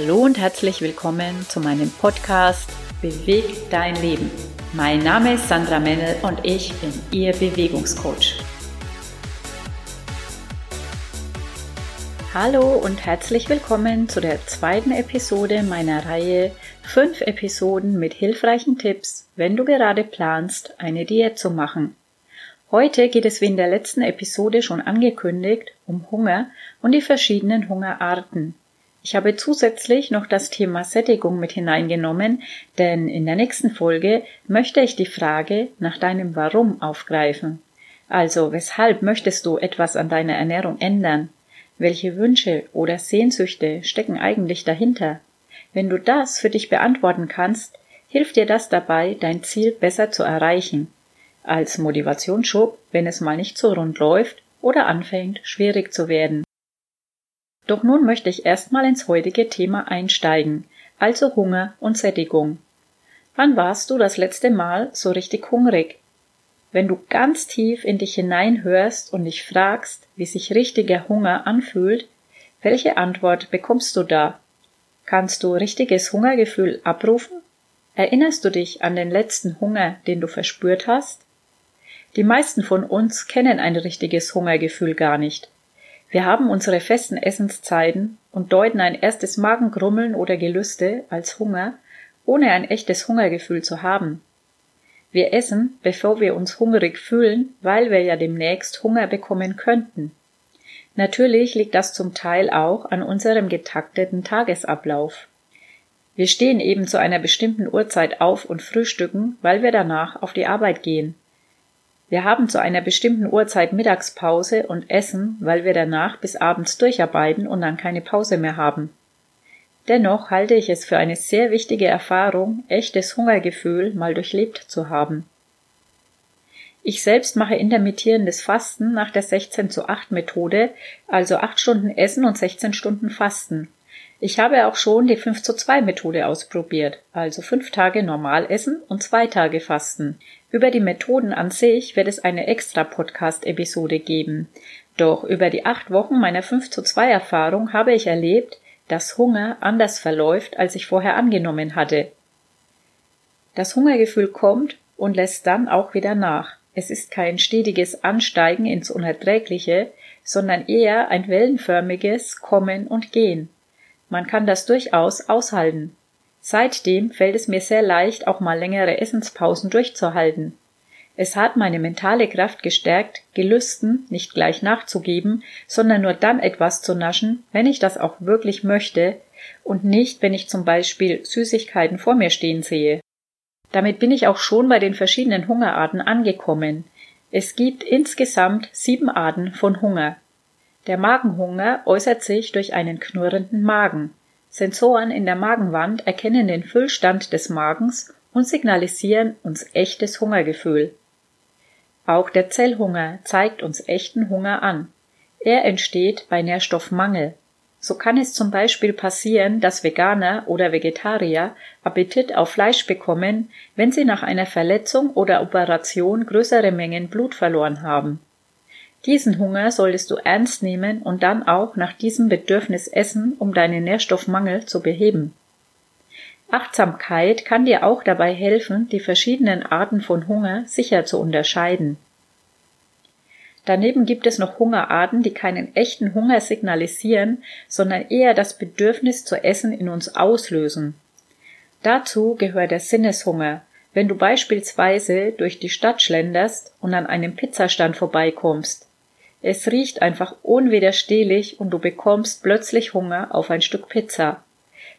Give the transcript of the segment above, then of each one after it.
Hallo und herzlich willkommen zu meinem Podcast Beweg dein Leben. Mein Name ist Sandra Mennel und ich bin Ihr Bewegungscoach. Hallo und herzlich willkommen zu der zweiten Episode meiner Reihe 5 Episoden mit hilfreichen Tipps, wenn du gerade planst, eine Diät zu machen. Heute geht es wie in der letzten Episode schon angekündigt um Hunger und die verschiedenen Hungerarten. Ich habe zusätzlich noch das Thema Sättigung mit hineingenommen, denn in der nächsten Folge möchte ich die Frage nach deinem Warum aufgreifen. Also, weshalb möchtest du etwas an deiner Ernährung ändern? Welche Wünsche oder Sehnsüchte stecken eigentlich dahinter? Wenn du das für dich beantworten kannst, hilft dir das dabei, dein Ziel besser zu erreichen. Als Motivationsschub, wenn es mal nicht so rund läuft oder anfängt, schwierig zu werden. Doch nun möchte ich erstmal ins heutige Thema einsteigen, also Hunger und Sättigung. Wann warst du das letzte Mal so richtig hungrig? Wenn du ganz tief in dich hineinhörst und dich fragst, wie sich richtiger Hunger anfühlt, welche Antwort bekommst du da? Kannst du richtiges Hungergefühl abrufen? Erinnerst du dich an den letzten Hunger, den du verspürt hast? Die meisten von uns kennen ein richtiges Hungergefühl gar nicht. Wir haben unsere festen Essenszeiten und deuten ein erstes Magengrummeln oder Gelüste als Hunger, ohne ein echtes Hungergefühl zu haben. Wir essen, bevor wir uns hungrig fühlen, weil wir ja demnächst Hunger bekommen könnten. Natürlich liegt das zum Teil auch an unserem getakteten Tagesablauf. Wir stehen eben zu einer bestimmten Uhrzeit auf und frühstücken, weil wir danach auf die Arbeit gehen. Wir haben zu einer bestimmten Uhrzeit Mittagspause und essen, weil wir danach bis abends durcharbeiten und dann keine Pause mehr haben. Dennoch halte ich es für eine sehr wichtige Erfahrung, echtes Hungergefühl mal durchlebt zu haben. Ich selbst mache intermittierendes Fasten nach der 16 zu 8 Methode, also 8 Stunden Essen und 16 Stunden Fasten. Ich habe auch schon die 5 zu 2 Methode ausprobiert, also 5 Tage normal essen und 2 Tage Fasten. Über die Methoden an sich wird es eine extra Podcast-Episode geben. Doch über die acht Wochen meiner 5 zu 2 Erfahrung habe ich erlebt, dass Hunger anders verläuft, als ich vorher angenommen hatte. Das Hungergefühl kommt und lässt dann auch wieder nach. Es ist kein stetiges Ansteigen ins Unerträgliche, sondern eher ein wellenförmiges Kommen und Gehen. Man kann das durchaus aushalten. Seitdem fällt es mir sehr leicht, auch mal längere Essenspausen durchzuhalten. Es hat meine mentale Kraft gestärkt, Gelüsten nicht gleich nachzugeben, sondern nur dann etwas zu naschen, wenn ich das auch wirklich möchte und nicht, wenn ich zum Beispiel Süßigkeiten vor mir stehen sehe. Damit bin ich auch schon bei den verschiedenen Hungerarten angekommen. Es gibt insgesamt sieben Arten von Hunger. Der Magenhunger äußert sich durch einen knurrenden Magen. Sensoren in der Magenwand erkennen den Füllstand des Magens und signalisieren uns echtes Hungergefühl. Auch der Zellhunger zeigt uns echten Hunger an. Er entsteht bei Nährstoffmangel. So kann es zum Beispiel passieren, dass Veganer oder Vegetarier Appetit auf Fleisch bekommen, wenn sie nach einer Verletzung oder Operation größere Mengen Blut verloren haben. Diesen Hunger solltest du ernst nehmen und dann auch nach diesem Bedürfnis essen, um deinen Nährstoffmangel zu beheben. Achtsamkeit kann dir auch dabei helfen, die verschiedenen Arten von Hunger sicher zu unterscheiden. Daneben gibt es noch Hungerarten, die keinen echten Hunger signalisieren, sondern eher das Bedürfnis zu essen in uns auslösen. Dazu gehört der Sinneshunger, wenn du beispielsweise durch die Stadt schlenderst und an einem Pizzastand vorbeikommst. Es riecht einfach unwiderstehlich und du bekommst plötzlich Hunger auf ein Stück Pizza.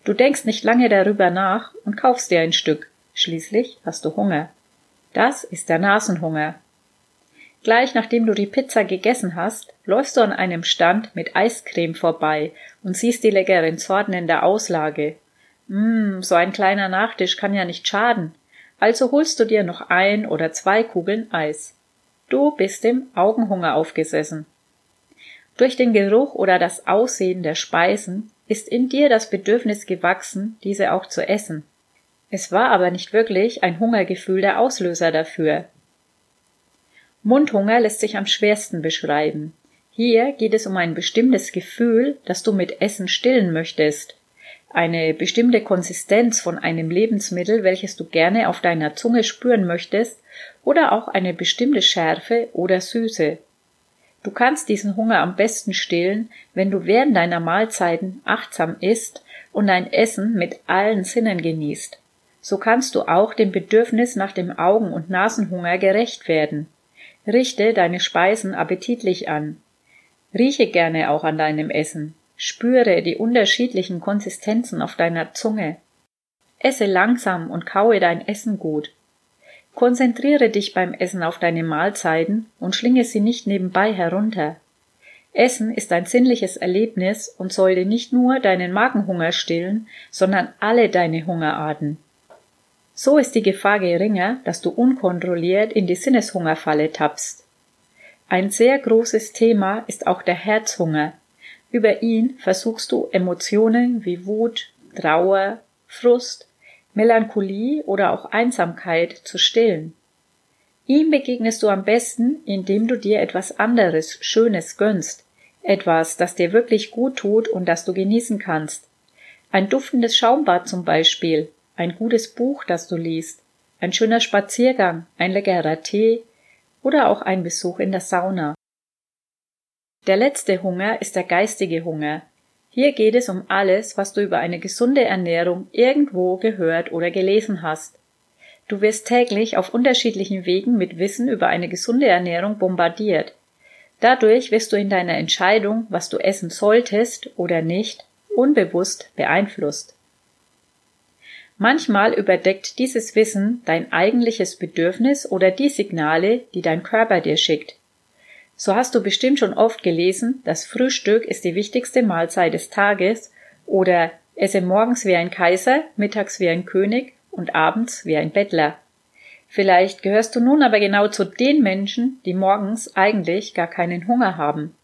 Du denkst nicht lange darüber nach und kaufst dir ein Stück. Schließlich hast du Hunger. Das ist der Nasenhunger. Gleich nachdem du die Pizza gegessen hast, läufst du an einem Stand mit Eiscreme vorbei und siehst die leckeren Sorten in der Auslage. Mmm, so ein kleiner Nachtisch kann ja nicht schaden. Also holst du dir noch ein oder zwei Kugeln Eis. Du bist dem Augenhunger aufgesessen. Durch den Geruch oder das Aussehen der Speisen ist in dir das Bedürfnis gewachsen, diese auch zu essen. Es war aber nicht wirklich ein Hungergefühl der Auslöser dafür. Mundhunger lässt sich am schwersten beschreiben. Hier geht es um ein bestimmtes Gefühl, das du mit Essen stillen möchtest. Eine bestimmte Konsistenz von einem Lebensmittel, welches du gerne auf deiner Zunge spüren möchtest, oder auch eine bestimmte Schärfe oder Süße. Du kannst diesen Hunger am besten stillen, wenn du während deiner Mahlzeiten achtsam isst und dein Essen mit allen Sinnen genießt. So kannst du auch dem Bedürfnis nach dem Augen- und Nasenhunger gerecht werden. Richte deine Speisen appetitlich an. Rieche gerne auch an deinem Essen. Spüre die unterschiedlichen Konsistenzen auf deiner Zunge. Esse langsam und kaue dein Essen gut. Konzentriere dich beim Essen auf deine Mahlzeiten und schlinge sie nicht nebenbei herunter. Essen ist ein sinnliches Erlebnis und sollte nicht nur deinen Magenhunger stillen, sondern alle deine Hungerarten. So ist die Gefahr geringer, dass du unkontrolliert in die Sinneshungerfalle tappst. Ein sehr großes Thema ist auch der Herzhunger. Über ihn versuchst du Emotionen wie Wut, Trauer, Frust, Melancholie oder auch Einsamkeit zu stillen. Ihm begegnest du am besten, indem du dir etwas anderes, Schönes gönnst, etwas, das dir wirklich gut tut und das du genießen kannst. Ein duftendes Schaumbad zum Beispiel, ein gutes Buch, das du liest, ein schöner Spaziergang, ein leckerer Tee oder auch ein Besuch in der Sauna. Der letzte Hunger ist der geistige Hunger. Hier geht es um alles, was du über eine gesunde Ernährung irgendwo gehört oder gelesen hast. Du wirst täglich auf unterschiedlichen Wegen mit Wissen über eine gesunde Ernährung bombardiert. Dadurch wirst du in deiner Entscheidung, was du essen solltest oder nicht, unbewusst beeinflusst. Manchmal überdeckt dieses Wissen dein eigentliches Bedürfnis oder die Signale, die dein Körper dir schickt. So hast du bestimmt schon oft gelesen, das Frühstück ist die wichtigste Mahlzeit des Tages oder esse morgens wie ein Kaiser, mittags wie ein König und abends wie ein Bettler. Vielleicht gehörst du nun aber genau zu den Menschen, die morgens eigentlich gar keinen Hunger haben.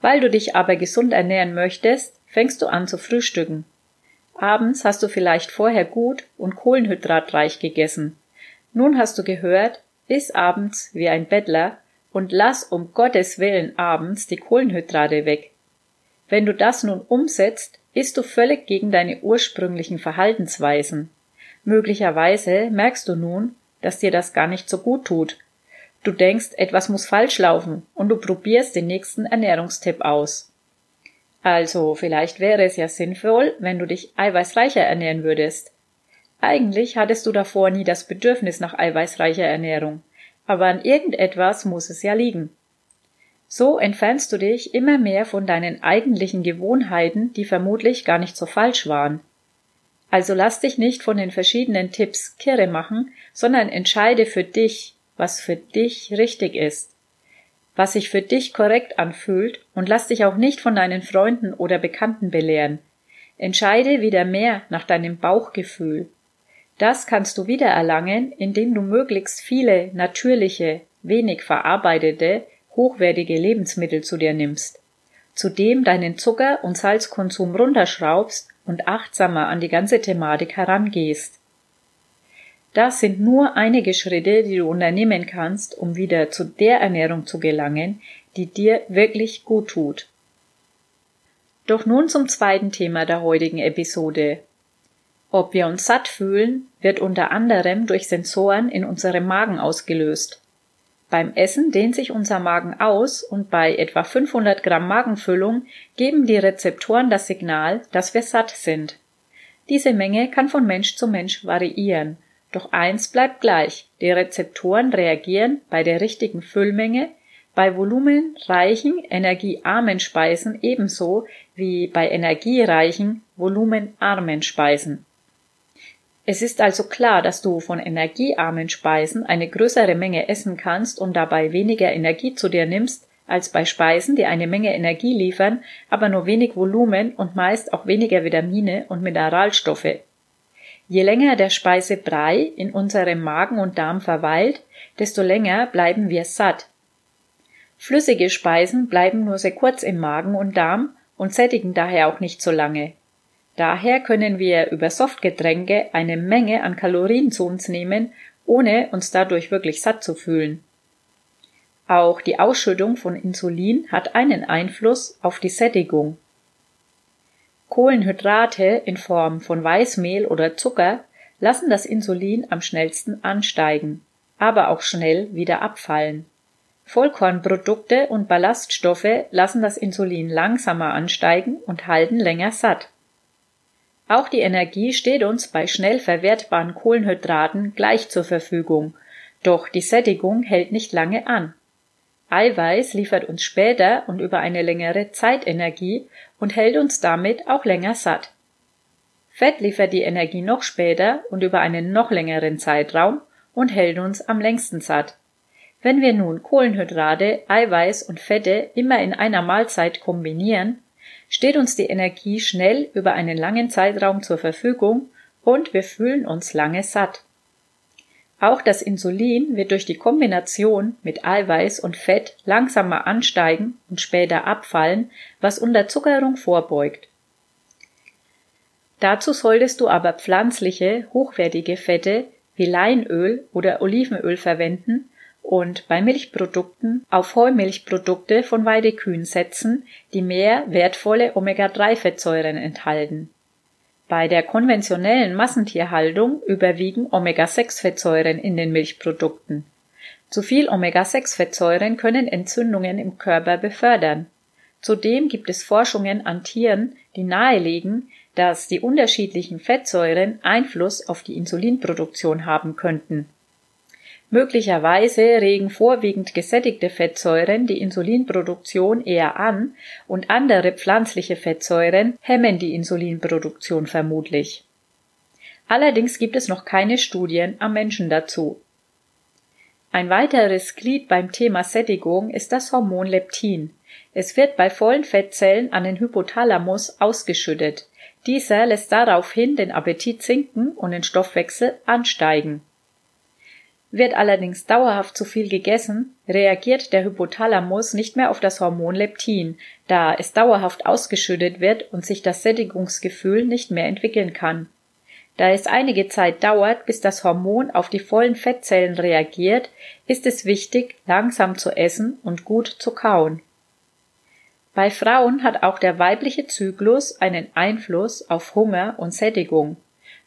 Weil du dich aber gesund ernähren möchtest, fängst du an zu frühstücken. Abends hast du vielleicht vorher gut und kohlenhydratreich gegessen. Nun hast du gehört, iss abends wie ein Bettler und lass um Gottes Willen abends die Kohlenhydrate weg. Wenn du das nun umsetzt, isst du völlig gegen deine ursprünglichen Verhaltensweisen. Möglicherweise merkst du nun, dass dir das gar nicht so gut tut. Du denkst, etwas muss falsch laufen und du probierst den nächsten Ernährungstipp aus. Also vielleicht wäre es ja sinnvoll, wenn du dich eiweißreicher ernähren würdest. Eigentlich hattest du davor nie das Bedürfnis nach eiweißreicher Ernährung, aber an irgendetwas muss es ja liegen. So entfernst du dich immer mehr von deinen eigentlichen Gewohnheiten, die vermutlich gar nicht so falsch waren. Also lass dich nicht von den verschiedenen Tipps kirre machen, sondern entscheide für dich, was für dich richtig ist was sich für dich korrekt anfühlt und lass dich auch nicht von deinen Freunden oder Bekannten belehren. Entscheide wieder mehr nach deinem Bauchgefühl. Das kannst du wiedererlangen, indem du möglichst viele natürliche, wenig verarbeitete, hochwertige Lebensmittel zu dir nimmst. Zudem deinen Zucker- und Salzkonsum runterschraubst und achtsamer an die ganze Thematik herangehst. Das sind nur einige Schritte, die du unternehmen kannst, um wieder zu der Ernährung zu gelangen, die dir wirklich gut tut. Doch nun zum zweiten Thema der heutigen Episode. Ob wir uns satt fühlen, wird unter anderem durch Sensoren in unserem Magen ausgelöst. Beim Essen dehnt sich unser Magen aus und bei etwa 500 Gramm Magenfüllung geben die Rezeptoren das Signal, dass wir satt sind. Diese Menge kann von Mensch zu Mensch variieren doch eins bleibt gleich, die Rezeptoren reagieren bei der richtigen Füllmenge bei volumenreichen, energiearmen Speisen ebenso wie bei energiereichen, volumenarmen Speisen. Es ist also klar, dass du von energiearmen Speisen eine größere Menge essen kannst und dabei weniger Energie zu dir nimmst, als bei Speisen, die eine Menge Energie liefern, aber nur wenig Volumen und meist auch weniger Vitamine und Mineralstoffe Je länger der Speisebrei in unserem Magen und Darm verweilt, desto länger bleiben wir satt. Flüssige Speisen bleiben nur sehr kurz im Magen und Darm und sättigen daher auch nicht so lange. Daher können wir über Softgetränke eine Menge an Kalorien zu uns nehmen, ohne uns dadurch wirklich satt zu fühlen. Auch die Ausschüttung von Insulin hat einen Einfluss auf die Sättigung. Kohlenhydrate in Form von Weißmehl oder Zucker lassen das Insulin am schnellsten ansteigen, aber auch schnell wieder abfallen. Vollkornprodukte und Ballaststoffe lassen das Insulin langsamer ansteigen und halten länger satt. Auch die Energie steht uns bei schnell verwertbaren Kohlenhydraten gleich zur Verfügung, doch die Sättigung hält nicht lange an. Eiweiß liefert uns später und über eine längere Zeit Energie und hält uns damit auch länger satt. Fett liefert die Energie noch später und über einen noch längeren Zeitraum und hält uns am längsten satt. Wenn wir nun Kohlenhydrate, Eiweiß und Fette immer in einer Mahlzeit kombinieren, steht uns die Energie schnell über einen langen Zeitraum zur Verfügung und wir fühlen uns lange satt. Auch das Insulin wird durch die Kombination mit Eiweiß und Fett langsamer ansteigen und später abfallen, was Unterzuckerung vorbeugt. Dazu solltest du aber pflanzliche, hochwertige Fette wie Leinöl oder Olivenöl verwenden und bei Milchprodukten auf Heumilchprodukte von Weidekühen setzen, die mehr wertvolle Omega-3-Fettsäuren enthalten. Bei der konventionellen Massentierhaltung überwiegen Omega-6-Fettsäuren in den Milchprodukten. Zu viel Omega-6-Fettsäuren können Entzündungen im Körper befördern. Zudem gibt es Forschungen an Tieren, die nahelegen, dass die unterschiedlichen Fettsäuren Einfluss auf die Insulinproduktion haben könnten Möglicherweise regen vorwiegend gesättigte Fettsäuren die Insulinproduktion eher an und andere pflanzliche Fettsäuren hemmen die Insulinproduktion vermutlich. Allerdings gibt es noch keine Studien am Menschen dazu. Ein weiteres Glied beim Thema Sättigung ist das Hormon Leptin. Es wird bei vollen Fettzellen an den Hypothalamus ausgeschüttet. Dieser lässt daraufhin den Appetit sinken und den Stoffwechsel ansteigen. Wird allerdings dauerhaft zu viel gegessen, reagiert der Hypothalamus nicht mehr auf das Hormon Leptin, da es dauerhaft ausgeschüttet wird und sich das Sättigungsgefühl nicht mehr entwickeln kann. Da es einige Zeit dauert, bis das Hormon auf die vollen Fettzellen reagiert, ist es wichtig, langsam zu essen und gut zu kauen. Bei Frauen hat auch der weibliche Zyklus einen Einfluss auf Hunger und Sättigung.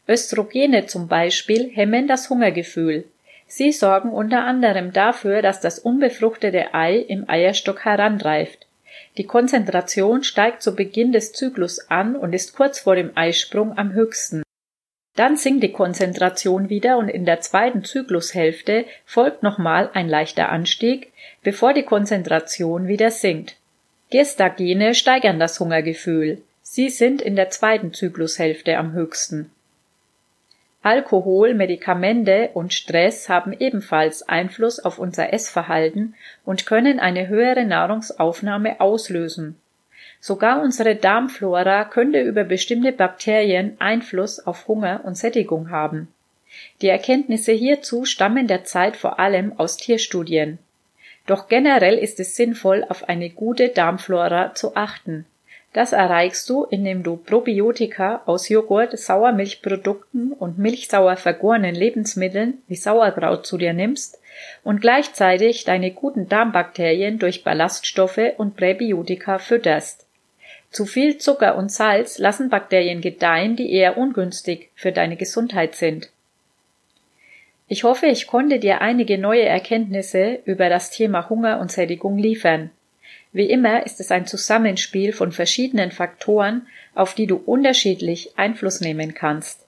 Östrogene zum Beispiel hemmen das Hungergefühl, Sie sorgen unter anderem dafür, dass das unbefruchtete Ei im Eierstock heranreift. Die Konzentration steigt zu Beginn des Zyklus an und ist kurz vor dem Eisprung am höchsten. Dann sinkt die Konzentration wieder und in der zweiten Zyklushälfte folgt nochmal ein leichter Anstieg, bevor die Konzentration wieder sinkt. Gestagene steigern das Hungergefühl. Sie sind in der zweiten Zyklushälfte am höchsten. Alkohol, Medikamente und Stress haben ebenfalls Einfluss auf unser Essverhalten und können eine höhere Nahrungsaufnahme auslösen. Sogar unsere Darmflora könnte über bestimmte Bakterien Einfluss auf Hunger und Sättigung haben. Die Erkenntnisse hierzu stammen derzeit vor allem aus Tierstudien. Doch generell ist es sinnvoll, auf eine gute Darmflora zu achten das erreichst du, indem du Probiotika aus Joghurt, Sauermilchprodukten und milchsauer vergorenen Lebensmitteln wie Sauerkraut zu dir nimmst und gleichzeitig deine guten Darmbakterien durch Ballaststoffe und Präbiotika fütterst. Zu viel Zucker und Salz lassen Bakterien gedeihen, die eher ungünstig für deine Gesundheit sind. Ich hoffe, ich konnte dir einige neue Erkenntnisse über das Thema Hunger und Sättigung liefern. Wie immer ist es ein Zusammenspiel von verschiedenen Faktoren, auf die du unterschiedlich Einfluss nehmen kannst.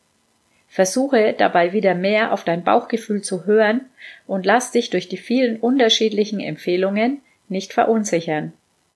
Versuche dabei wieder mehr auf dein Bauchgefühl zu hören und lass dich durch die vielen unterschiedlichen Empfehlungen nicht verunsichern.